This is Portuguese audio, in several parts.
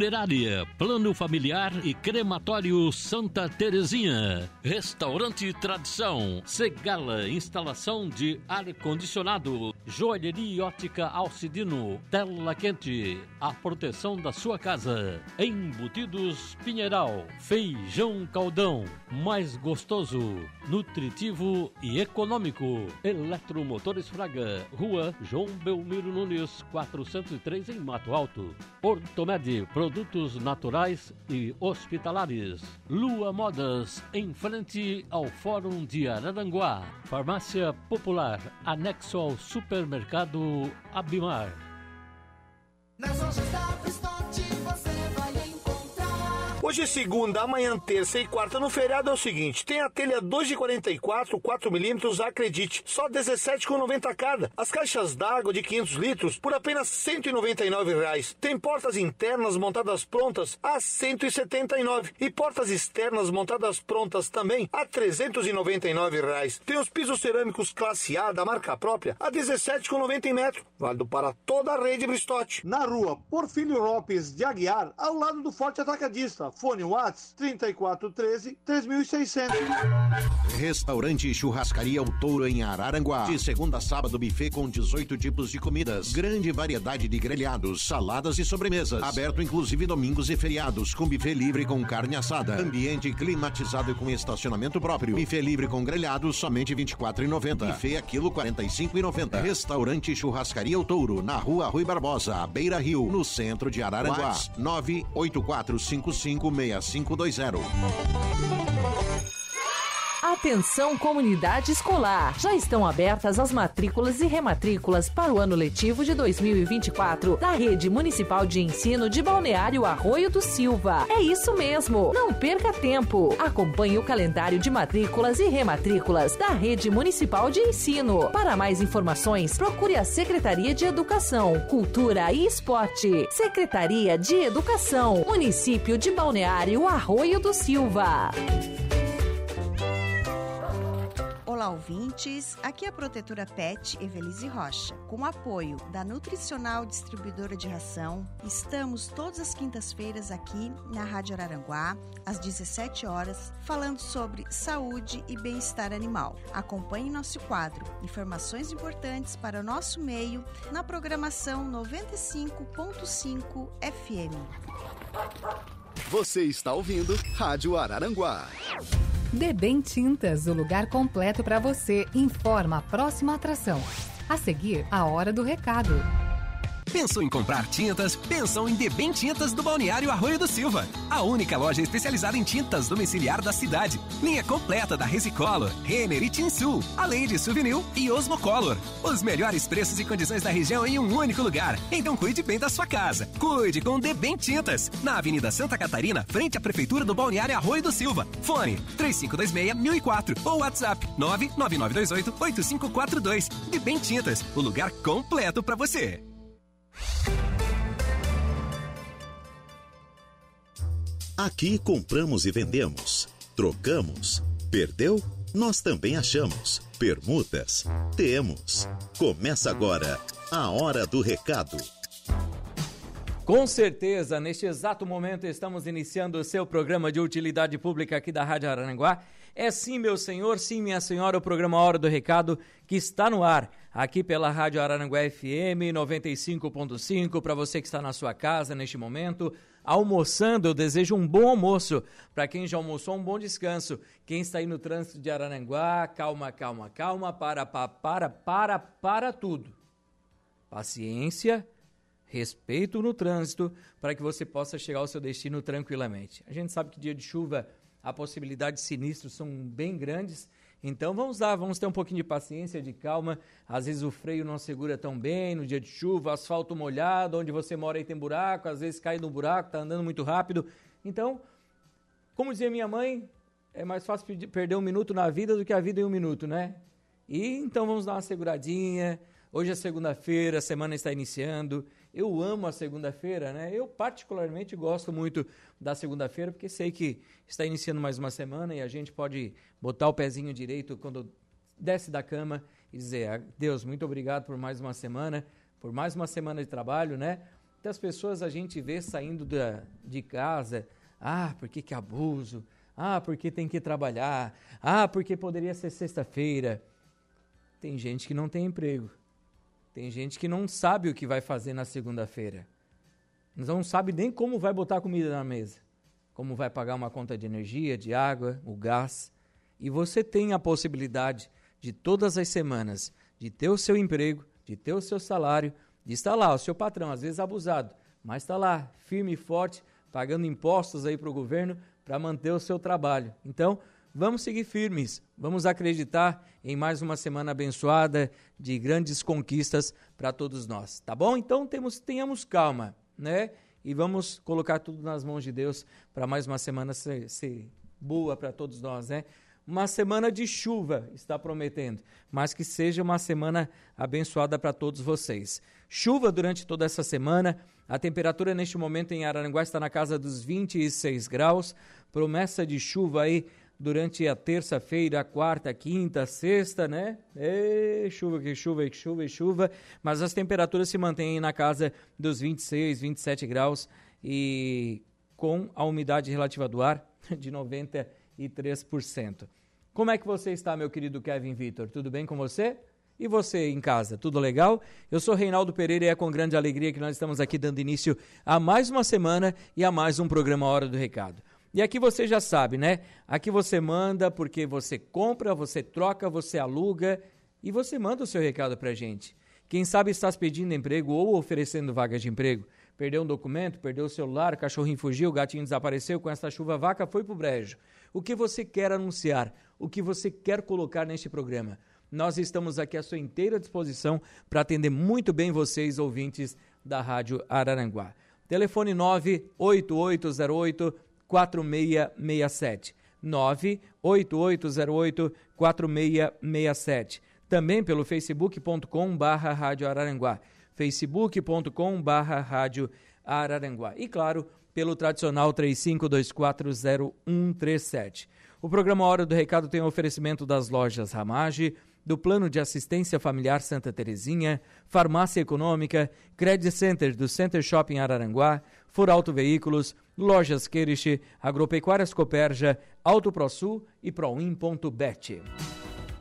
Funerária, Plano Familiar e Crematório Santa Terezinha. Restaurante Tradição. Segala, instalação de ar-condicionado. Joalheria Ótica Alcidino. Tela quente. A proteção da sua casa. Embutidos Pinheiral. Feijão Caldão. Mais gostoso, nutritivo e econômico. Eletromotores Fraga. Rua João Belmiro Nunes, 403 em Mato Alto. Ortomed, produtos naturais e hospitalares. Lua Modas, em frente ao Fórum de Araranguá. Farmácia Popular, anexo ao supermercado Abimar. Nas lojas da. Hoje é segunda, amanhã terça e quarta no feriado é o seguinte: tem a telha 2 de 44, 4mm, acredite, só 17,90 cada. As caixas d'água de 500 litros por apenas 199 reais. Tem portas internas montadas prontas a 179 e portas externas montadas prontas também a 399 reais. Tem os pisos cerâmicos classe A da marca própria a 17,90 em metro, válido para toda a rede Bristote. Na rua Porfírio Lopes de Aguiar, ao lado do Forte Atacadista. Fone watts 3413 3600. Restaurante Churrascaria O Touro em Araranguá. De segunda a sábado, buffet com 18 tipos de comidas. Grande variedade de grelhados, saladas e sobremesas. Aberto inclusive domingos e feriados, com buffet livre com carne assada. Ambiente climatizado e com estacionamento próprio. Buffet livre com grelhados, somente R$ 24,90. Buffet aquilo R$ 45,90. Restaurante Churrascaria O Touro, na rua Rui Barbosa, Beira Rio, no centro de Araranguá. 98455 356520. Atenção comunidade escolar! Já estão abertas as matrículas e rematrículas para o ano letivo de 2024 da Rede Municipal de Ensino de Balneário Arroio do Silva. É isso mesmo! Não perca tempo! Acompanhe o calendário de matrículas e rematrículas da Rede Municipal de Ensino. Para mais informações, procure a Secretaria de Educação, Cultura e Esporte. Secretaria de Educação, Município de Balneário Arroio do Silva. Olá, ouvintes. Aqui é a protetora Pet Evelise Rocha. Com o apoio da Nutricional Distribuidora de Ração, estamos todas as quintas-feiras aqui na Rádio Araranguá, às 17 horas, falando sobre saúde e bem-estar animal. Acompanhe nosso quadro Informações importantes para o nosso meio na programação 95.5 FM. Você está ouvindo Rádio Araranguá. Debem Tintas, o lugar completo para você. Informa a próxima atração. A seguir, a hora do recado. Pensou em comprar tintas? Pensou em Debem Tintas do Balneário Arroio do Silva. A única loja especializada em tintas domiciliar da cidade. Linha completa da Resicolor, Renner e Tinsul, além de Souvenir e Osmocolor. Os melhores preços e condições da região em um único lugar. Então cuide bem da sua casa. Cuide com Debem Tintas. Na Avenida Santa Catarina, frente à Prefeitura do Balneário Arroio do Silva. Fone 3526-1004 ou WhatsApp 99928-8542. Debem Tintas, o lugar completo para você. Aqui compramos e vendemos, trocamos, perdeu? Nós também achamos. Permutas? Temos. Começa agora a Hora do Recado. Com certeza, neste exato momento estamos iniciando o seu programa de utilidade pública aqui da Rádio Araranguá. É sim, meu senhor, sim, minha senhora, o programa Hora do Recado que está no ar aqui pela Rádio Araranguá FM 95.5 para você que está na sua casa neste momento, almoçando, eu desejo um bom almoço. Para quem já almoçou, um bom descanso. Quem está aí no trânsito de Araranguá, calma, calma, calma, para, para, para, para, para tudo. Paciência, respeito no trânsito para que você possa chegar ao seu destino tranquilamente. A gente sabe que dia de chuva a possibilidade de sinistros são bem grandes. Então vamos lá, vamos ter um pouquinho de paciência, de calma. Às vezes o freio não segura tão bem no dia de chuva, asfalto molhado, onde você mora aí tem buraco, às vezes cai no buraco, está andando muito rápido. Então, como dizia minha mãe, é mais fácil perder um minuto na vida do que a vida em um minuto, né? E então vamos dar uma seguradinha. Hoje é segunda-feira, a semana está iniciando. Eu amo a segunda-feira, né? Eu particularmente gosto muito da segunda-feira porque sei que está iniciando mais uma semana e a gente pode botar o pezinho direito quando desce da cama e dizer: "Deus, muito obrigado por mais uma semana, por mais uma semana de trabalho, né? Muitas pessoas a gente vê saindo da, de casa, ah, porque que abuso, ah, porque tem que trabalhar, ah, porque poderia ser sexta-feira. Tem gente que não tem emprego. Tem gente que não sabe o que vai fazer na segunda-feira. Não sabe nem como vai botar comida na mesa. Como vai pagar uma conta de energia, de água, o gás. E você tem a possibilidade de todas as semanas de ter o seu emprego, de ter o seu salário, de estar lá, o seu patrão, às vezes abusado, mas está lá, firme e forte, pagando impostos aí para o governo para manter o seu trabalho. Então, vamos seguir firmes, vamos acreditar em mais uma semana abençoada de grandes conquistas para todos nós, tá bom? Então, temos, tenhamos calma, né? E vamos colocar tudo nas mãos de Deus para mais uma semana ser, ser boa para todos nós, né? uma semana de chuva, está prometendo, mas que seja uma semana abençoada para todos vocês. Chuva durante toda essa semana, a temperatura neste momento em Araranguá está na casa dos 26 graus, promessa de chuva aí durante a terça-feira, quarta, quinta, sexta, né? E chuva, que chuva, que chuva, que chuva, mas as temperaturas se mantêm na casa dos 26, 27 graus e com a umidade relativa do ar de 93%. Como é que você está, meu querido Kevin Vitor? Tudo bem com você? E você em casa, tudo legal? Eu sou Reinaldo Pereira e é com grande alegria que nós estamos aqui dando início a mais uma semana e a mais um programa Hora do Recado. E aqui você já sabe, né? Aqui você manda porque você compra, você troca, você aluga e você manda o seu recado pra gente. Quem sabe estás pedindo emprego ou oferecendo vagas de emprego. Perdeu um documento, perdeu o celular, o cachorrinho fugiu, o gatinho desapareceu, com esta chuva a vaca foi pro brejo. O que você quer anunciar? o que você quer colocar neste programa. Nós estamos aqui à sua inteira disposição para atender muito bem vocês, ouvintes da Rádio Araranguá. Telefone 98808 4667. 98808 4667. Também pelo facebook.com barra Rádio Araranguá. facebook.com barra Rádio Araranguá. E claro, pelo tradicional 35240137. O programa Hora do Recado tem um oferecimento das lojas Ramage, do Plano de Assistência Familiar Santa Terezinha, Farmácia Econômica, Credit Center do Center Shopping Araranguá, Furauto Veículos, Lojas Queriche, Agropecuárias Coperja, Auto ProSul e Proin.bet.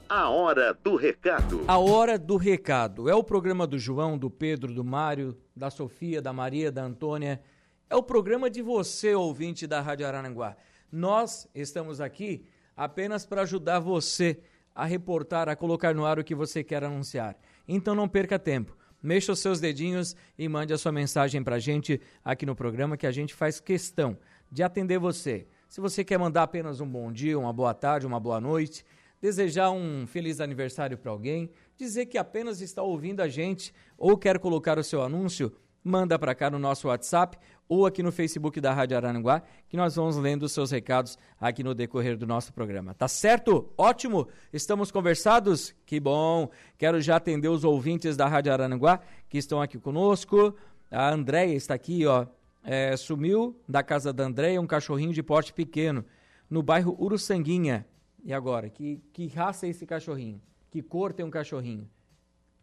A Hora do Recado. A Hora do Recado é o programa do João, do Pedro, do Mário, da Sofia, da Maria, da Antônia. É o programa de você, ouvinte da Rádio Araranguá. Nós estamos aqui apenas para ajudar você a reportar, a colocar no ar o que você quer anunciar. Então não perca tempo. Mexa os seus dedinhos e mande a sua mensagem para a gente aqui no programa que a gente faz questão de atender você. Se você quer mandar apenas um bom dia, uma boa tarde, uma boa noite, desejar um feliz aniversário para alguém, dizer que apenas está ouvindo a gente ou quer colocar o seu anúncio, manda para cá no nosso WhatsApp ou aqui no Facebook da Rádio Araranguá, que nós vamos lendo os seus recados aqui no decorrer do nosso programa. Tá certo? Ótimo! Estamos conversados? Que bom! Quero já atender os ouvintes da Rádio Araranguá que estão aqui conosco. A Andréia está aqui, ó. É, sumiu da casa da Andréia um cachorrinho de porte pequeno, no bairro Uruçanguinha. E agora? Que, que raça é esse cachorrinho? Que cor tem um cachorrinho?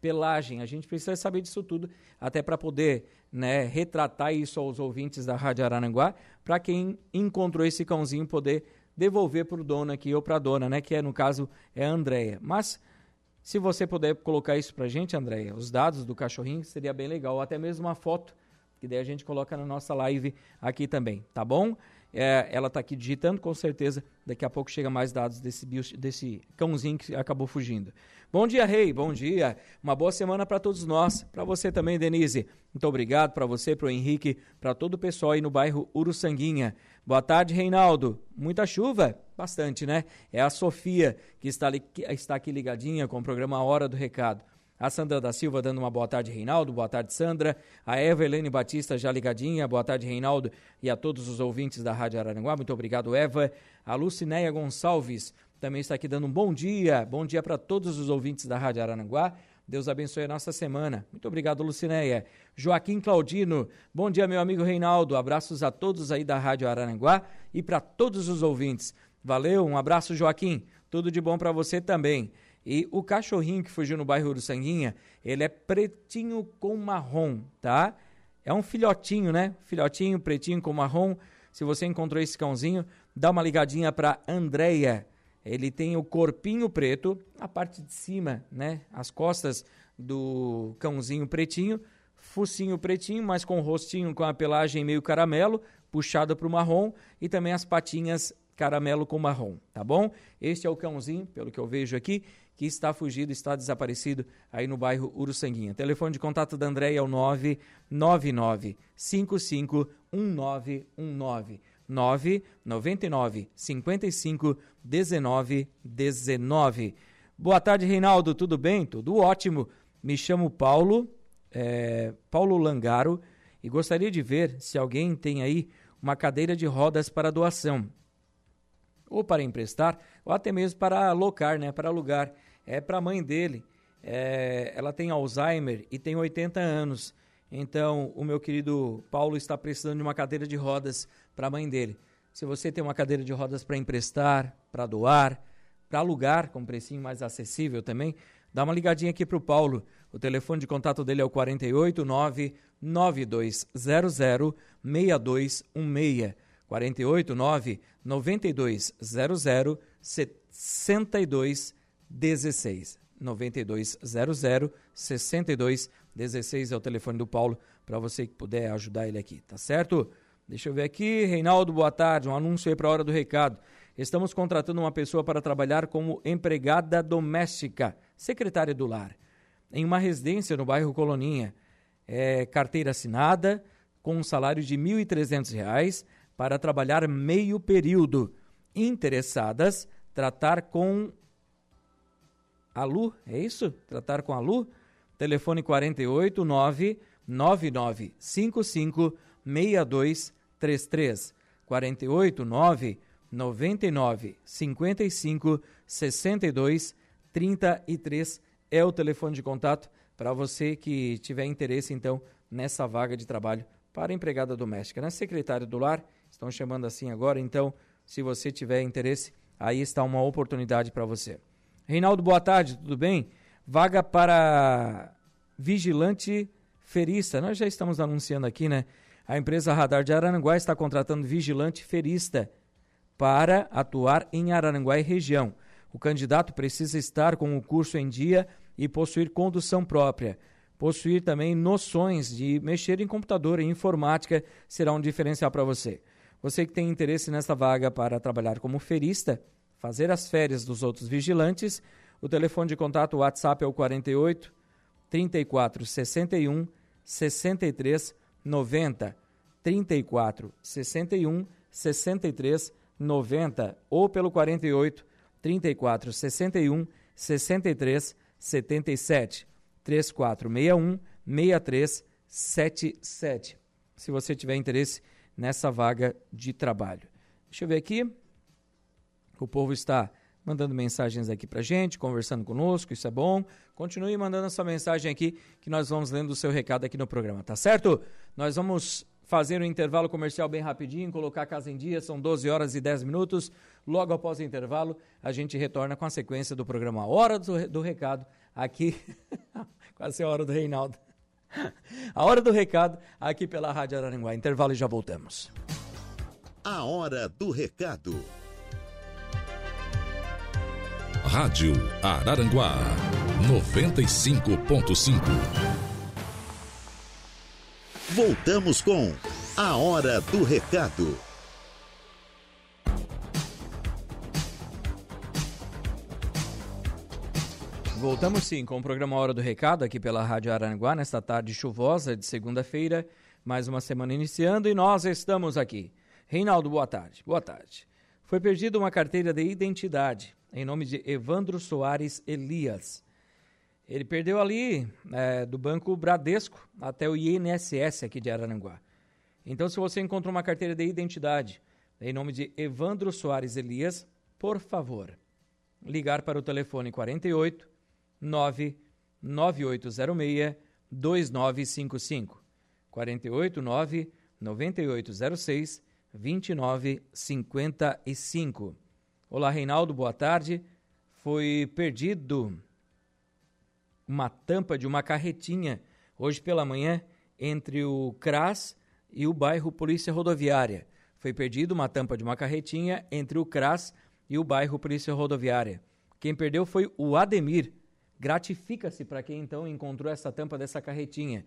Pelagem. A gente precisa saber disso tudo, até para poder né, retratar isso aos ouvintes da Rádio Araranguá, para quem encontrou esse cãozinho poder devolver para o dono aqui ou para a dona, né, que é, no caso é a Andréia. Mas se você puder colocar isso para gente, Andréia, os dados do cachorrinho, seria bem legal, ou até mesmo uma foto, que daí a gente coloca na nossa live aqui também, tá bom? É, ela está aqui digitando, com certeza daqui a pouco chega mais dados desse, desse cãozinho que acabou fugindo. Bom dia, Rei. Bom dia. Uma boa semana para todos nós. Para você também, Denise. Muito obrigado para você, para o Henrique, para todo o pessoal aí no bairro Uruçanguinha. Boa tarde, Reinaldo. Muita chuva? Bastante, né? É a Sofia que está, ali, que está aqui ligadinha com o programa Hora do Recado. A Sandra da Silva dando uma boa tarde, Reinaldo. Boa tarde, Sandra. A Eva Helene Batista já ligadinha. Boa tarde, Reinaldo. E a todos os ouvintes da Rádio Araranguá. Muito obrigado, Eva. A Lucinéia Gonçalves também está aqui dando um bom dia. Bom dia para todos os ouvintes da Rádio Araranguá. Deus abençoe a nossa semana. Muito obrigado, Lucinéia. Joaquim Claudino, bom dia, meu amigo Reinaldo. Abraços a todos aí da Rádio Araranguá e para todos os ouvintes. Valeu, um abraço, Joaquim. Tudo de bom para você também. E o cachorrinho que fugiu no bairro do Sanguinha, ele é pretinho com marrom, tá? É um filhotinho, né? Filhotinho, pretinho com marrom. Se você encontrou esse cãozinho, dá uma ligadinha para Andreia. Ele tem o corpinho preto, a parte de cima, né? As costas do cãozinho pretinho, focinho pretinho, mas com o rostinho com a pelagem meio caramelo, puxada para o marrom, e também as patinhas caramelo com marrom, tá bom? Este é o cãozinho, pelo que eu vejo aqui, que está fugido, está desaparecido aí no bairro Uruçanguinha. Telefone de contato da Andréia é o 999 55 1919. 999 55 19 19. Boa tarde, Reinaldo. Tudo bem? Tudo ótimo. Me chamo Paulo, é, Paulo Langaro, e gostaria de ver se alguém tem aí uma cadeira de rodas para doação, ou para emprestar, ou até mesmo para alocar, né, para alugar. É para a mãe dele. É, ela tem Alzheimer e tem 80 anos. Então, o meu querido Paulo está precisando de uma cadeira de rodas para a mãe dele. Se você tem uma cadeira de rodas para emprestar, para doar, para alugar com um precinho mais acessível também, dá uma ligadinha aqui para o Paulo. O telefone de contato dele é o 489 9200 6216. 489 9200 6216. 9200 6216 é o telefone do Paulo para você que puder ajudar ele aqui, tá certo? Deixa eu ver aqui, Reinaldo, boa tarde. Um anúncio aí para a hora do recado. Estamos contratando uma pessoa para trabalhar como empregada doméstica, secretária do lar, em uma residência no bairro Coloninha. É, carteira assinada, com um salário de R$ 1.300 para trabalhar meio período. Interessadas, tratar com a Lu, é isso? Tratar com a Lu? Telefone 48 99955 6233 48 9 99 55 62 33 é o telefone de contato para você que tiver interesse então nessa vaga de trabalho para empregada doméstica. Na secretária do lar, estão chamando assim agora, então se você tiver interesse, aí está uma oportunidade para você. Reinaldo, boa tarde, tudo bem? Vaga para vigilante ferista. Nós já estamos anunciando aqui, né? A empresa Radar de Araranguá está contratando vigilante ferista para atuar em Araranguá e região. O candidato precisa estar com o curso em dia e possuir condução própria. Possuir também noções de mexer em computador e informática será um diferencial para você. Você que tem interesse nesta vaga para trabalhar como ferista, fazer as férias dos outros vigilantes, o telefone de contato WhatsApp é o 48 34 61 63 90 34 61 63 90 ou pelo 48 34 61 63 77 3461 63 77. Se você tiver interesse nessa vaga de trabalho. Deixa eu ver aqui. O povo está mandando mensagens aqui pra gente, conversando conosco, isso é bom. Continue mandando essa mensagem aqui que nós vamos lendo o seu recado aqui no programa, tá certo? Nós vamos fazer um intervalo comercial bem rapidinho, colocar a casa em dia, são 12 horas e 10 minutos. Logo após o intervalo, a gente retorna com a sequência do programa Hora do, do Recado, aqui, quase a hora do Reinaldo. A hora do recado, aqui pela Rádio Araranguá. Intervalo e já voltamos. A hora do recado. Rádio Araranguá 95.5. Voltamos com A Hora do Recado. Voltamos sim com o programa Hora do Recado aqui pela Rádio Aranguá, nesta tarde chuvosa de segunda-feira, mais uma semana iniciando e nós estamos aqui. Reinaldo, boa tarde. Boa tarde. Foi perdida uma carteira de identidade em nome de Evandro Soares Elias. Ele perdeu ali é, do Banco Bradesco até o INSS aqui de Araranguá. Então, se você encontra uma carteira de identidade em nome de Evandro Soares Elias, por favor, ligar para o telefone 48 99806 2955. 48 9 9806 2955. Olá, Reinaldo, boa tarde. Foi perdido uma tampa de uma carretinha hoje pela manhã entre o CRAS e o bairro Polícia Rodoviária. Foi perdida uma tampa de uma carretinha entre o CRAS e o bairro Polícia Rodoviária. Quem perdeu foi o Ademir. Gratifica-se para quem então encontrou essa tampa dessa carretinha.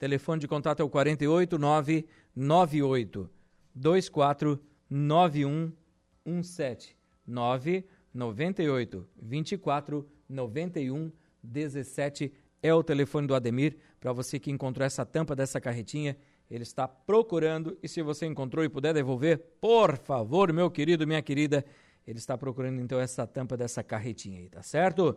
Telefone de contato é o 489 98 24 9117 998 24 91 17 é o telefone do Ademir para você que encontrou essa tampa dessa carretinha. Ele está procurando e se você encontrou e puder devolver, por favor, meu querido, minha querida, ele está procurando então essa tampa dessa carretinha aí, tá certo?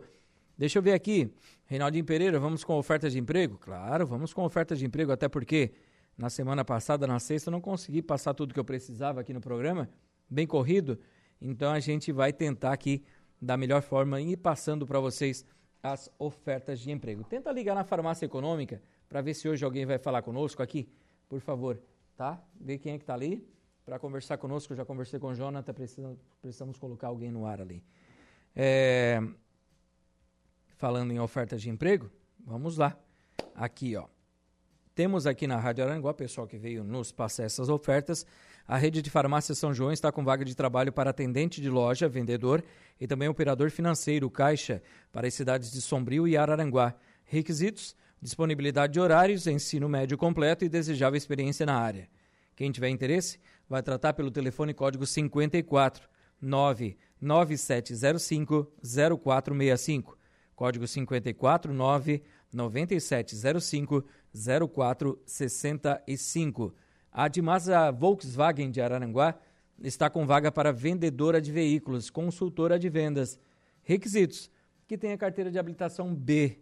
Deixa eu ver aqui. Reinaldinho Pereira, vamos com ofertas de emprego? Claro, vamos com ofertas de emprego, até porque na semana passada, na sexta, eu não consegui passar tudo que eu precisava aqui no programa, bem corrido. Então a gente vai tentar aqui, da melhor forma, ir passando para vocês as ofertas de emprego. Tenta ligar na farmácia econômica para ver se hoje alguém vai falar conosco aqui, por favor, tá? Vê quem é que está ali para conversar conosco. Eu já conversei com o Jonathan, precisamos, precisamos colocar alguém no ar ali. É, falando em ofertas de emprego, vamos lá. Aqui, ó. Temos aqui na Rádio Aranguá, pessoal que veio nos passar essas ofertas. A rede de farmácia São João está com vaga de trabalho para atendente de loja, vendedor e também operador financeiro, caixa, para as cidades de Sombrio e Araranguá. Requisitos: disponibilidade de horários, ensino médio completo e desejável experiência na área. Quem tiver interesse, vai tratar pelo telefone código 54 99705 0465. Código 54 99705 0465. A Dimasa Volkswagen de Araranguá está com vaga para vendedora de veículos, consultora de vendas. Requisitos: que tenha carteira de habilitação B,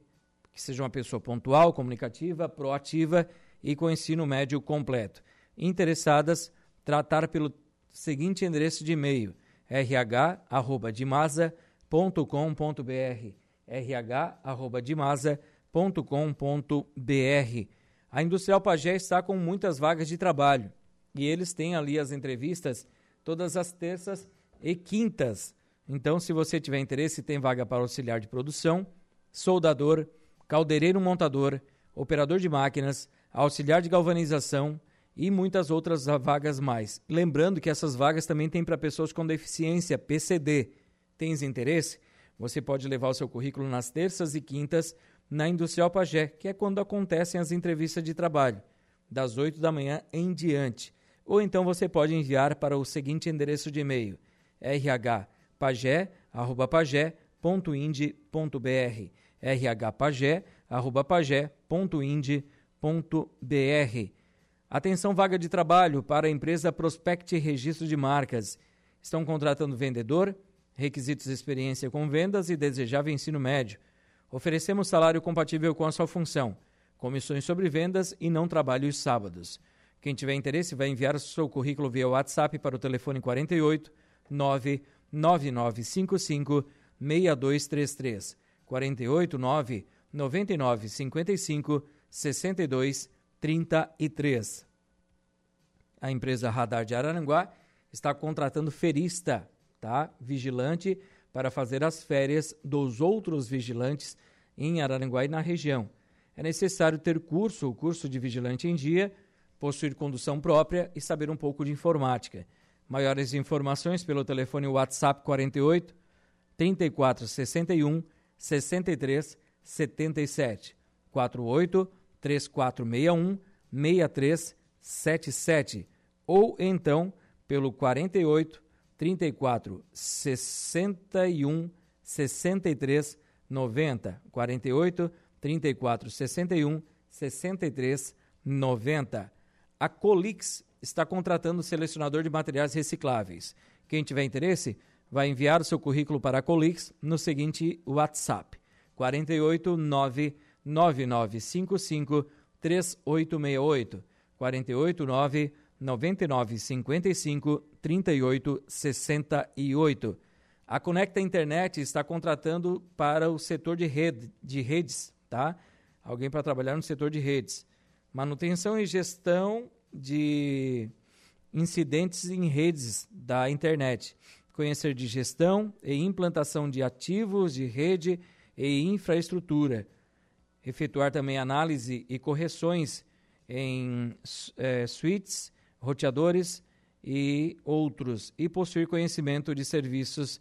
que seja uma pessoa pontual, comunicativa, proativa e com ensino médio completo. Interessadas, tratar pelo seguinte endereço de e-mail: rh@dimasa.com.br rh@dimasa.com.br. A Industrial Pagé está com muitas vagas de trabalho e eles têm ali as entrevistas todas as terças e quintas. Então, se você tiver interesse, tem vaga para auxiliar de produção, soldador, caldeireiro montador, operador de máquinas, auxiliar de galvanização e muitas outras vagas mais. Lembrando que essas vagas também têm para pessoas com deficiência, PCD. Tens interesse? Você pode levar o seu currículo nas terças e quintas na Industrial Pagé, que é quando acontecem as entrevistas de trabalho, das 8 da manhã em diante. Ou então você pode enviar para o seguinte endereço de e-mail: rhpagé@pagé.ind.br. rhpagé@pagé.ind.br. Atenção vaga de trabalho para a empresa Prospect Registro de Marcas. Estão contratando vendedor, requisitos experiência com vendas e desejável ensino médio. Oferecemos salário compatível com a sua função, comissões sobre vendas e não trabalho os sábados. Quem tiver interesse vai enviar seu currículo via WhatsApp para o telefone 48 99955 6233. 48 9 9955 62 33. A empresa Radar de Araranguá está contratando ferista tá? Vigilante para fazer as férias dos outros vigilantes em Araranguá e na região. É necessário ter curso, o curso de vigilante em dia, possuir condução própria e saber um pouco de informática. Maiores informações pelo telefone WhatsApp 48 34 61 63 77 48 3461 6377 ou então pelo 48 34 61 63 90 48 34 61 63 90. A Colix está contratando selecionador de materiais recicláveis. Quem tiver interesse, vai enviar o seu currículo para a Colix no seguinte WhatsApp: 48 9 9955 3868 48 9 9955 3868. A Conecta Internet está contratando para o setor de, rede, de redes, tá? Alguém para trabalhar no setor de redes. Manutenção e gestão de incidentes em redes da internet. Conhecer de gestão e implantação de ativos de rede e infraestrutura. Efetuar também análise e correções em é, suítes, roteadores e outros, e possuir conhecimento de serviços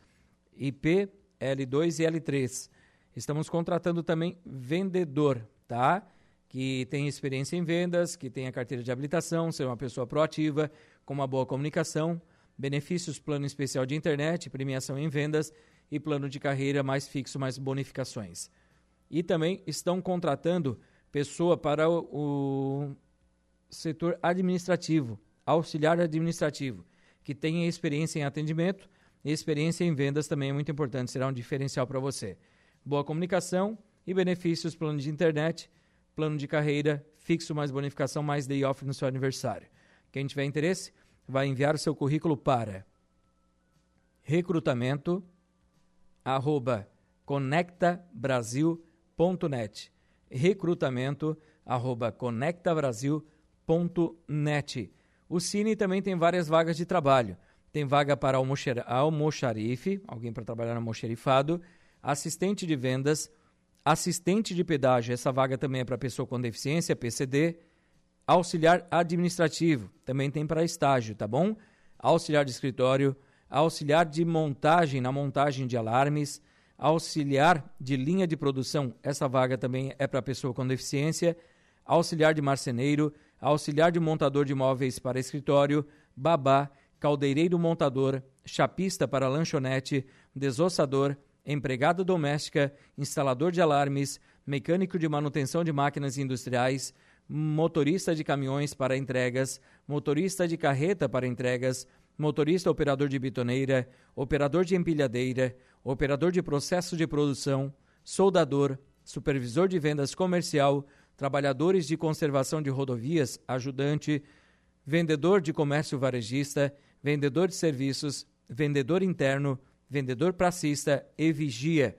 IP, L2 e L3. Estamos contratando também vendedor, tá? Que tem experiência em vendas, que tem a carteira de habilitação, ser uma pessoa proativa, com uma boa comunicação, benefícios, plano especial de internet, premiação em vendas e plano de carreira mais fixo, mais bonificações. E também estão contratando pessoa para o, o setor administrativo, auxiliar administrativo, que tenha experiência em atendimento e experiência em vendas também é muito importante, será um diferencial para você. Boa comunicação e benefícios, plano de internet, plano de carreira, fixo mais bonificação, mais day off no seu aniversário. Quem tiver interesse, vai enviar o seu currículo para recrutamento arroba conectabrasil.net recrutamento arroba conectabrasil.net O Cine também tem várias vagas de trabalho. Tem vaga para almoxarife, alguém para trabalhar no almoxarifado, assistente de vendas, assistente de pedágio, essa vaga também é para pessoa com deficiência, PCD, auxiliar administrativo, também tem para estágio, tá bom? Auxiliar de escritório, auxiliar de montagem, na montagem de alarmes, auxiliar de linha de produção, essa vaga também é para pessoa com deficiência, auxiliar de marceneiro, auxiliar de montador de móveis para escritório, babá, caldeireiro montador, chapista para lanchonete, desossador, empregada doméstica, instalador de alarmes, mecânico de manutenção de máquinas industriais, motorista de caminhões para entregas, motorista de carreta para entregas, motorista operador de bitoneira, operador de empilhadeira, operador de processo de produção, soldador, supervisor de vendas comercial, trabalhadores de conservação de rodovias, ajudante, vendedor de comércio varejista, vendedor de serviços, vendedor interno, vendedor pracista e vigia.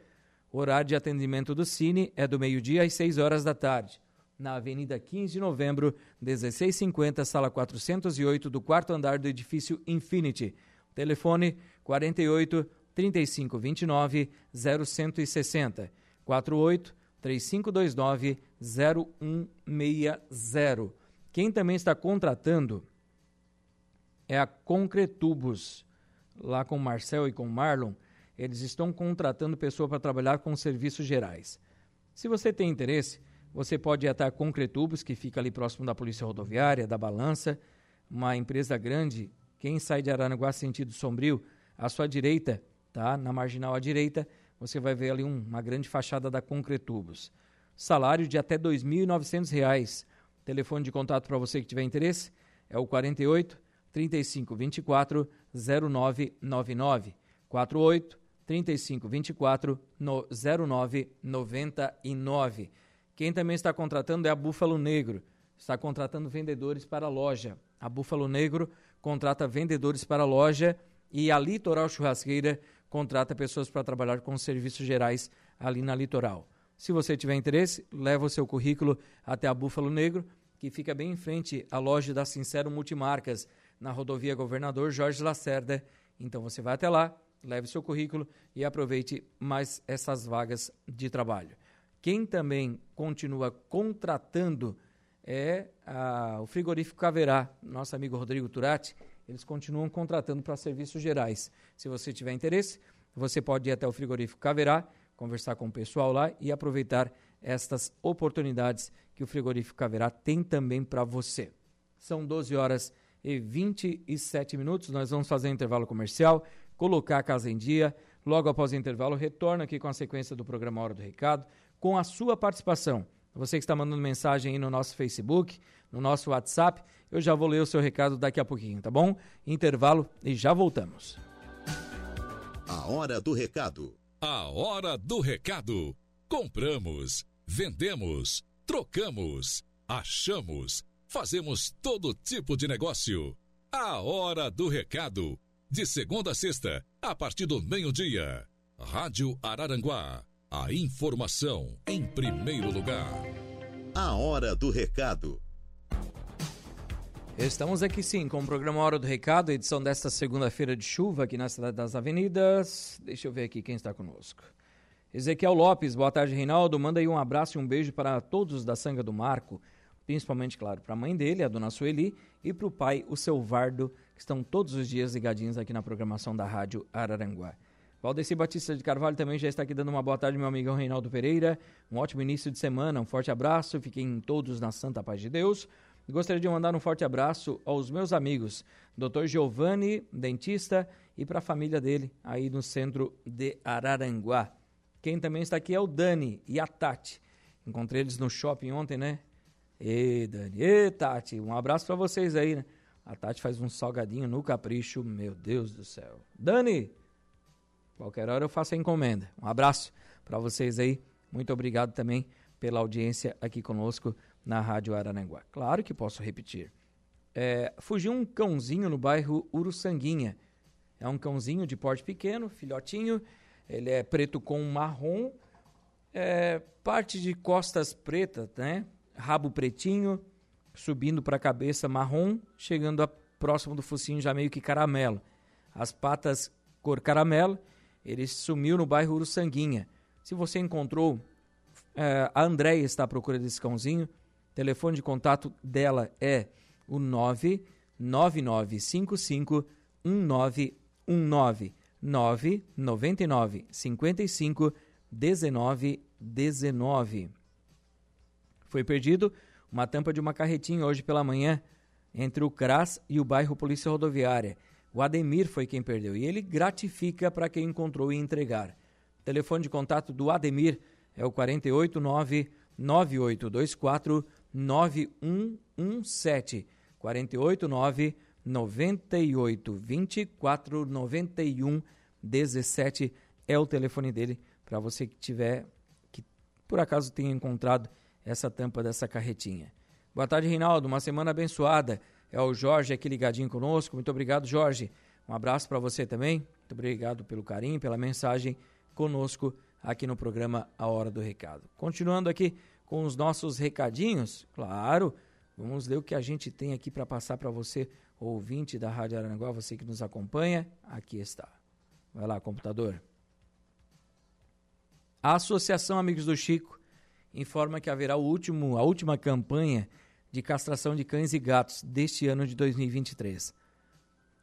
O horário de atendimento do Cine é do meio-dia às 6 horas da tarde. Na Avenida 15 de Novembro, 1650, sala 408, do quarto andar do edifício Infinity. Telefone 48 35 29 0160 48 3529 0160. Quem também está contratando é a Concretubos. Lá com Marcel e com Marlon, eles estão contratando pessoa para trabalhar com serviços gerais. Se você tem interesse, você pode ir até a Concretubos, que fica ali próximo da Polícia Rodoviária, da Balança, uma empresa grande. Quem sai de Aranaguá sentido sombrio, à sua direita, tá? Na marginal à direita, você vai ver ali um, uma grande fachada da Concretubos. Salário de até R$ 2.900. Telefone de contato para você que tiver interesse é o 48 35 24 0999 48 35 24 no 09 99. Quem também está contratando é a Búfalo Negro. Está contratando vendedores para a loja. A Búfalo Negro contrata vendedores para a loja e a Litoral Churrasqueira contrata pessoas para trabalhar com serviços gerais ali na Litoral. Se você tiver interesse, leva o seu currículo até a Búfalo Negro, que fica bem em frente à loja da Sincero Multimarcas na rodovia Governador Jorge Lacerda. Então você vai até lá, leve seu currículo e aproveite mais essas vagas de trabalho. Quem também continua contratando é a, o frigorífico Caverá, nosso amigo Rodrigo Turati. Eles continuam contratando para serviços gerais. Se você tiver interesse, você pode ir até o frigorífico Caverá, conversar com o pessoal lá e aproveitar estas oportunidades que o frigorífico Caverá tem também para você. São 12 horas e 27 minutos. Nós vamos fazer um intervalo comercial, colocar a casa em dia. Logo após o intervalo, retorno aqui com a sequência do programa Hora do Recado, com a sua participação. Você que está mandando mensagem aí no nosso Facebook, no nosso WhatsApp, eu já vou ler o seu recado daqui a pouquinho, tá bom? Intervalo e já voltamos. A hora do recado. A hora do recado. Compramos, vendemos, trocamos, achamos Fazemos todo tipo de negócio. A Hora do Recado. De segunda a sexta, a partir do meio-dia. Rádio Araranguá. A informação em primeiro lugar. A Hora do Recado. Estamos aqui sim com o programa Hora do Recado, edição desta segunda-feira de chuva aqui na Cidade das Avenidas. Deixa eu ver aqui quem está conosco. Ezequiel Lopes, boa tarde, Reinaldo. Manda aí um abraço e um beijo para todos da Sanga do Marco Principalmente, claro, para a mãe dele, a dona Sueli, e para o pai, o seu Vardo, que estão todos os dias ligadinhos aqui na programação da Rádio Araranguá. Valdeci Batista de Carvalho também já está aqui dando uma boa tarde, meu amigão Reinaldo Pereira. Um ótimo início de semana, um forte abraço, fiquem todos na santa paz de Deus. Gostaria de mandar um forte abraço aos meus amigos, Dr. Giovanni, dentista, e para a família dele, aí no centro de Araranguá. Quem também está aqui é o Dani e a Tati. Encontrei eles no shopping ontem, né? Ê, Dani, ê, Tati, um abraço para vocês aí, né? A Tati faz um salgadinho no capricho, meu Deus do céu. Dani, qualquer hora eu faço a encomenda. Um abraço para vocês aí. Muito obrigado também pela audiência aqui conosco na Rádio Arananguá. Claro que posso repetir. É, fugiu um cãozinho no bairro Uruçanguinha. É um cãozinho de porte pequeno, filhotinho. Ele é preto com marrom, é, parte de costas pretas, né? Rabo pretinho, subindo para a cabeça marrom, chegando a, próximo do focinho já meio que caramelo. As patas cor caramelo. Ele sumiu no bairro Uruçanguinha. Se você encontrou, é, a Andréia está à procura desse cãozinho Telefone de contato dela é o 99955 1919 999 55 19 19. Foi perdido uma tampa de uma carretinha hoje pela manhã entre o CRAS e o bairro Polícia Rodoviária. O Ademir foi quem perdeu e ele gratifica para quem encontrou e entregar. O telefone de contato do Ademir é o 489 9824 9117 489 98 24 91 17 é o telefone dele para você que tiver que por acaso tenha encontrado essa tampa dessa carretinha. Boa tarde, Reinaldo. Uma semana abençoada. É o Jorge aqui ligadinho conosco. Muito obrigado, Jorge. Um abraço para você também. Muito obrigado pelo carinho, pela mensagem conosco aqui no programa A Hora do Recado. Continuando aqui com os nossos recadinhos, claro, vamos ler o que a gente tem aqui para passar para você, ouvinte da Rádio Aranguá, você que nos acompanha, aqui está. Vai lá, computador. A Associação Amigos do Chico informa que haverá o último, a última campanha de castração de cães e gatos deste ano de 2023.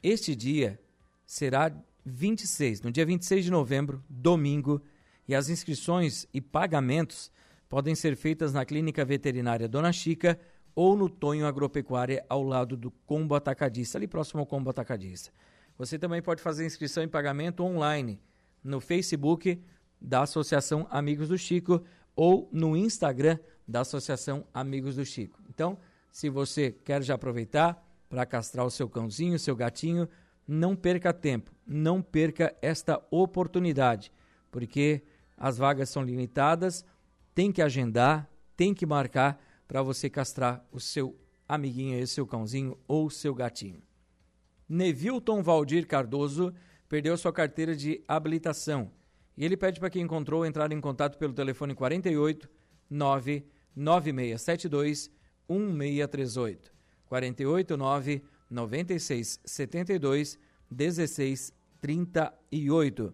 Este dia será 26, no dia 26 de novembro, domingo, e as inscrições e pagamentos podem ser feitas na Clínica Veterinária Dona Chica ou no Tonho Agropecuária ao lado do Combo Atacadista, ali próximo ao Combo Atacadista. Você também pode fazer inscrição e pagamento online no Facebook da Associação Amigos do Chico ou no Instagram da Associação Amigos do Chico. Então, se você quer já aproveitar para castrar o seu cãozinho, o seu gatinho, não perca tempo, não perca esta oportunidade, porque as vagas são limitadas, tem que agendar, tem que marcar para você castrar o seu amiguinho, o seu cãozinho ou seu gatinho. Nevilton Valdir Cardoso perdeu sua carteira de habilitação e ele pede para quem encontrou entrar em contato pelo telefone 48 99672 1638. 48 9 96 72 16 38.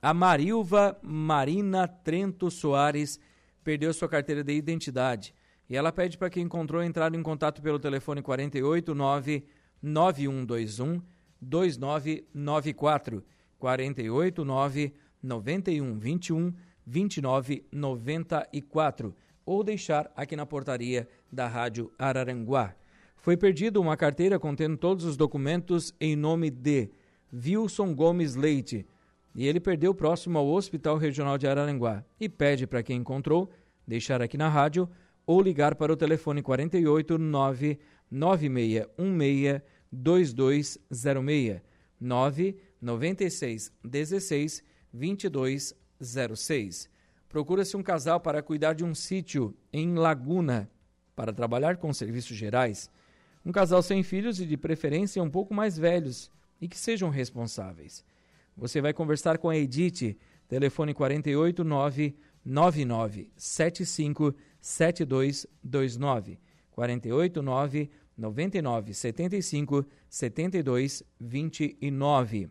A Marilva Marina Trento Soares perdeu sua carteira de identidade. E ela pede para quem encontrou entrar em contato pelo telefone 489 9121 2994 489 9121 2994 ou deixar aqui na portaria da Rádio Araranguá. Foi perdida uma carteira contendo todos os documentos em nome de Wilson Gomes Leite, e ele perdeu próximo ao Hospital Regional de Araranguá e pede para quem encontrou deixar aqui na rádio ou ligar para o telefone 48 99616 2206 996 16 2206. Procura-se um casal para cuidar de um sítio em Laguna para trabalhar com serviços gerais. Um casal sem filhos e de preferência um pouco mais velhos e que sejam responsáveis. Você vai conversar com a Edith, telefone 48 99 75 7229 48 9 99 75 72 29.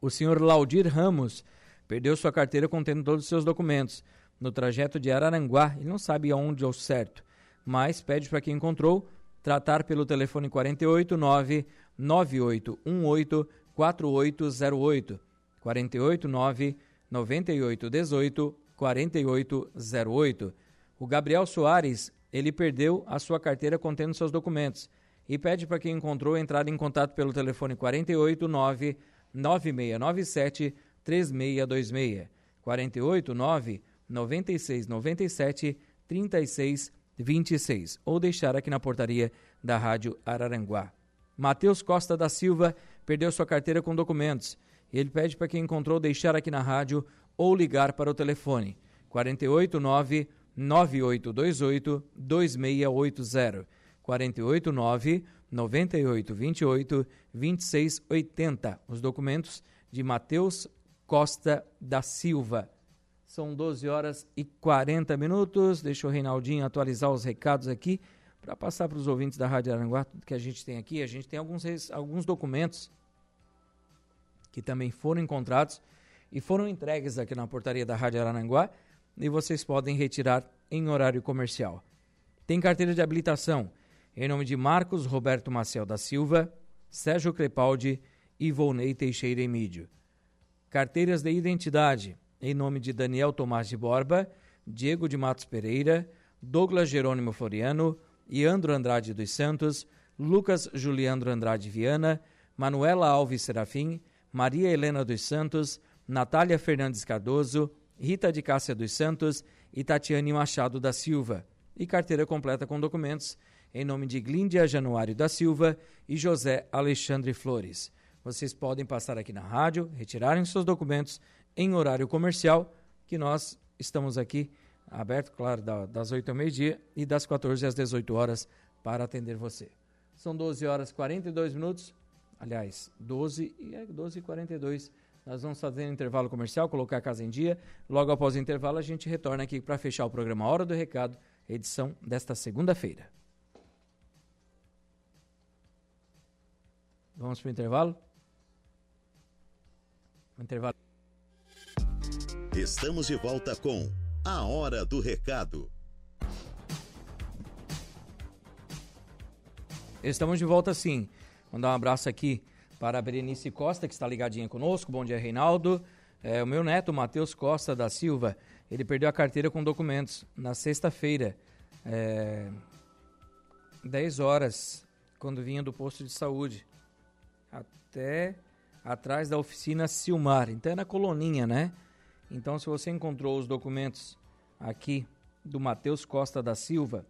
O senhor Laudir Ramos perdeu sua carteira contendo todos os seus documentos no trajeto de Araranguá. Ele não sabe aonde ao certo, mas pede para quem encontrou tratar pelo telefone 489 9818 4808 489 9818 4808. O Gabriel Soares, ele perdeu a sua carteira contendo seus documentos e pede para quem encontrou entrar em contato pelo telefone 489 9697 3626. 489 9697 3626 ou deixar aqui na portaria da Rádio Araranguá. Matheus Costa da Silva perdeu sua carteira com documentos. Ele pede para quem encontrou deixar aqui na rádio ou ligar para o telefone 489 9828 2680 489 9828 2680. Os documentos de Matheus Costa da Silva. São 12 horas e 40 minutos. Deixa o Reinaldinho atualizar os recados aqui para passar para os ouvintes da Rádio Aranguá que a gente tem aqui. A gente tem alguns, alguns documentos que também foram encontrados e foram entregues aqui na portaria da Rádio Aranguá e vocês podem retirar em horário comercial. Tem carteira de habilitação em nome de Marcos Roberto Maciel da Silva, Sérgio Crepaldi e Volney Teixeira Emídio. Carteiras de identidade em nome de Daniel Tomás de Borba, Diego de Matos Pereira, Douglas Jerônimo Floriano, Iandro Andrade dos Santos, Lucas Juliandro Andrade Viana, Manuela Alves Serafim, Maria Helena dos Santos, Natália Fernandes Cardoso, Rita de Cássia dos Santos e Tatiane Machado da Silva. E carteira completa com documentos em nome de Glíndia Januário da Silva e José Alexandre Flores. Vocês podem passar aqui na rádio, retirarem seus documentos em horário comercial, que nós estamos aqui aberto, claro, das 8 ao meio-dia e das 14 às 18 horas para atender você. São 12 horas e 42 minutos, aliás, 12 e é 12 e 42. Nós vamos fazer um intervalo comercial, colocar a casa em dia. Logo após o intervalo, a gente retorna aqui para fechar o programa Hora do Recado, edição desta segunda-feira. Vamos para o intervalo? intervalo. Estamos de volta com a Hora do Recado. Estamos de volta sim. Mandar um abraço aqui para a Berenice Costa, que está ligadinha conosco. Bom dia, Reinaldo. É, o meu neto, Matheus Costa da Silva, ele perdeu a carteira com documentos na sexta-feira, é, 10 horas, quando vinha do posto de saúde, até atrás da oficina Silmar. Então é na coloninha, né? Então, se você encontrou os documentos aqui do Matheus Costa da Silva,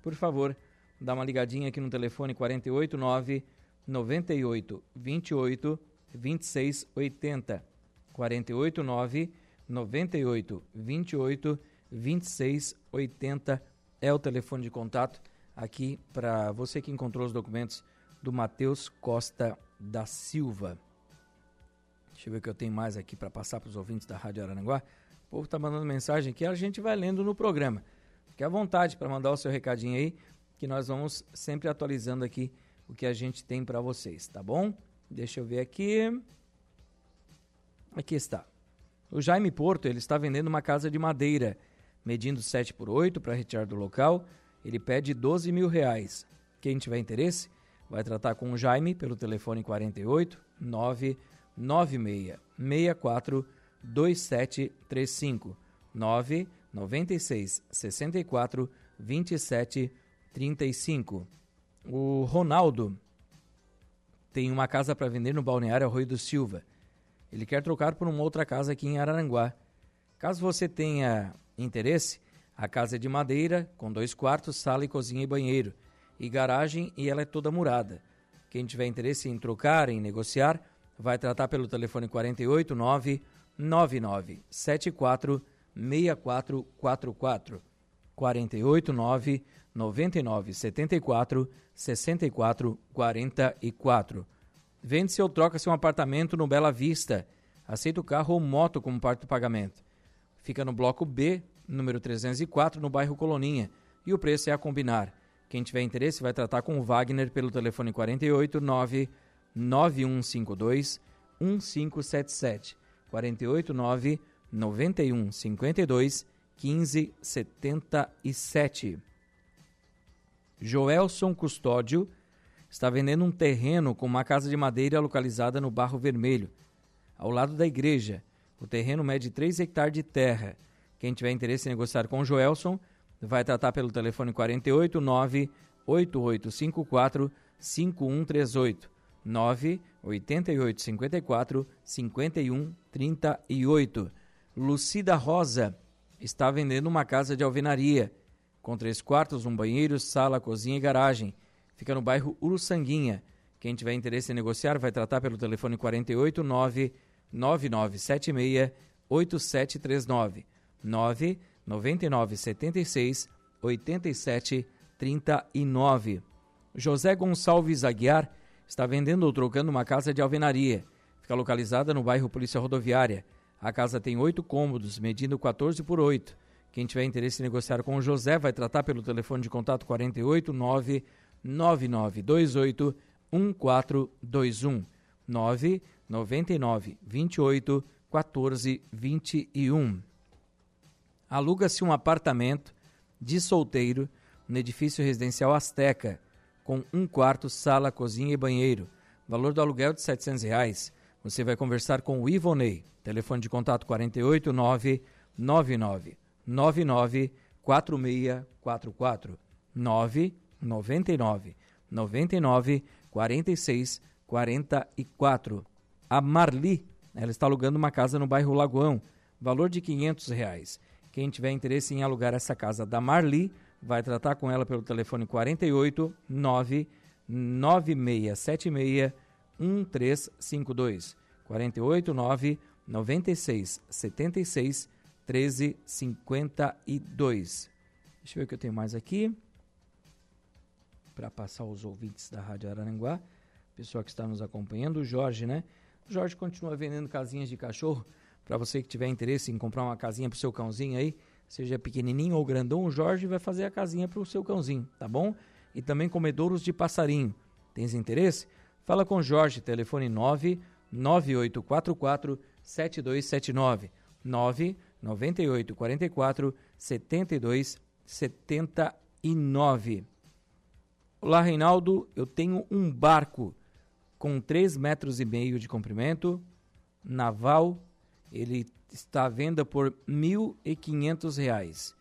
por favor, dá uma ligadinha aqui no telefone 489 98 28 26 80. 489 98 28 26 80 é o telefone de contato aqui para você que encontrou os documentos do Matheus Costa da Silva. Deixa eu ver o que eu tenho mais aqui para passar para os ouvintes da Rádio Araranguá. O povo está mandando mensagem aqui, a gente vai lendo no programa. Fique à vontade para mandar o seu recadinho aí, que nós vamos sempre atualizando aqui o que a gente tem para vocês, tá bom? Deixa eu ver aqui. Aqui está. O Jaime Porto, ele está vendendo uma casa de madeira, medindo 7 por 8 para retirar do local. Ele pede 12 mil reais. Quem tiver interesse, vai tratar com o Jaime pelo telefone 48 9 96 64 2735 9 96 64 27 35. O Ronaldo tem uma casa para vender no balneário Arroio do Silva. Ele quer trocar por uma outra casa aqui em Araranguá. Caso você tenha interesse, a casa é de madeira, com dois quartos, sala e cozinha e banheiro, e garagem, e ela é toda murada. Quem tiver interesse em trocar, em negociar, vai tratar pelo telefone 489 99 74 6444 489 99 74 64 44. Vende-se ou troca-se um apartamento no Bela Vista. Aceita o carro ou moto como parte do pagamento. Fica no bloco B, número 304, no bairro Coloninha. E o preço é a combinar. Quem tiver interesse vai tratar com o Wagner pelo telefone 48 9 9152 1577 489 9152 1577. Joelson Custódio está vendendo um terreno com uma casa de madeira localizada no Barro Vermelho, ao lado da igreja. O terreno mede 3 hectares de terra. Quem tiver interesse em negociar com o Joelson, vai tratar pelo telefone 48 8854 5138 98854 5138. Lucida Rosa está vendendo uma casa de alvenaria com três quartos, um banheiro, sala, cozinha e garagem. Fica no bairro Uruçanguinha. Quem tiver interesse em negociar vai tratar pelo telefone 489 9976 8739 99976 8739. José Gonçalves Aguiar está vendendo ou trocando uma casa de alvenaria. Fica localizada no bairro Polícia Rodoviária. A casa tem oito cômodos, medindo 14 por 8. Quem tiver interesse em negociar com o José vai tratar pelo telefone de contato 48 99928 1421 999 28 14 21. Aluga-se um apartamento de solteiro no edifício residencial Azteca, com um quarto, sala, cozinha e banheiro. Valor do aluguel de 700 reais. Você vai conversar com o Ivonei. Telefone de contato 48 999 99 4644 999 99 46 44. A Marli, ela está alugando uma casa no bairro Lagoão, valor de 500 reais. Quem tiver interesse em alugar essa casa da Marli, vai tratar com ela pelo telefone 48 9 9676 1352. 48 9 96 76 1352. Deixa eu ver o que eu tenho mais aqui. Para passar os ouvintes da Rádio Araranguá. Pessoal que está nos acompanhando, o Jorge, né? O Jorge continua vendendo casinhas de cachorro. Para você que tiver interesse em comprar uma casinha para o seu cãozinho aí, seja pequenininho ou grandão, o Jorge vai fazer a casinha para o seu cãozinho, tá bom? E também comedouros de passarinho. Tens interesse? Fala com o Jorge, telefone 99844 7279 9 98 44 72 79. Olá, Reinaldo. Eu tenho um barco com 3 metros e meio de comprimento, naval. Ele está à venda por 1.500 reais.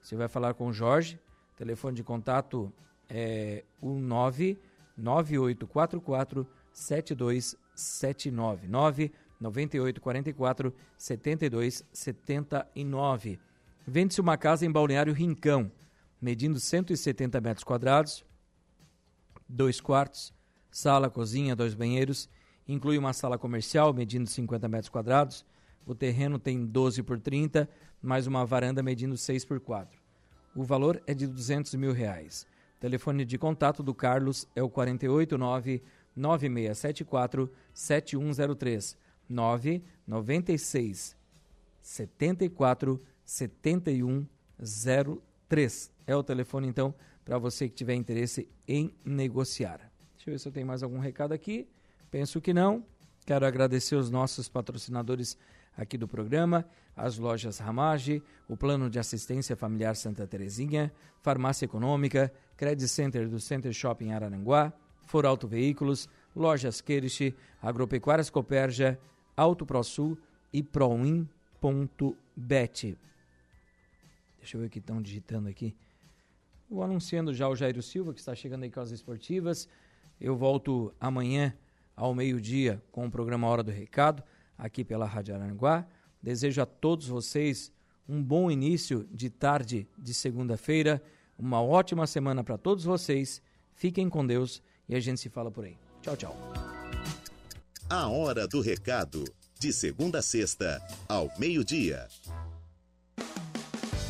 Você vai falar com o Jorge. Telefone de contato é o 9 9844 7279 9 98 44 72 79. Vende-se uma casa em Balneário Rincão, medindo 170 metros quadrados, dois quartos, sala, cozinha, dois banheiros, inclui uma sala comercial medindo 50 metros quadrados. O terreno tem 12 por 30, mais uma varanda medindo 6 por 4. O valor é de 200 mil reais. Telefone de contato do Carlos é o 489 9674 7103 996 74 71 03. É o telefone, então, para você que tiver interesse em negociar. Deixa eu ver se eu tenho mais algum recado aqui. Penso que não. Quero agradecer os nossos patrocinadores aqui do programa, as lojas Ramage, o Plano de Assistência Familiar Santa Terezinha, Farmácia Econômica, Credit Center do Center Shopping Araranguá, For Auto Veículos, Lojas Queriche, Agropecuárias Coperja, Auto ProSul e Proin.bet. Deixa eu ver o que estão digitando aqui. Vou anunciando já o Jairo Silva, que está chegando aí com as esportivas. Eu volto amanhã ao meio-dia com o programa Hora do Recado, aqui pela Rádio Aranguá. Desejo a todos vocês um bom início de tarde de segunda-feira, uma ótima semana para todos vocês. Fiquem com Deus e a gente se fala por aí. Tchau, tchau. A Hora do Recado. De segunda a sexta, ao meio-dia.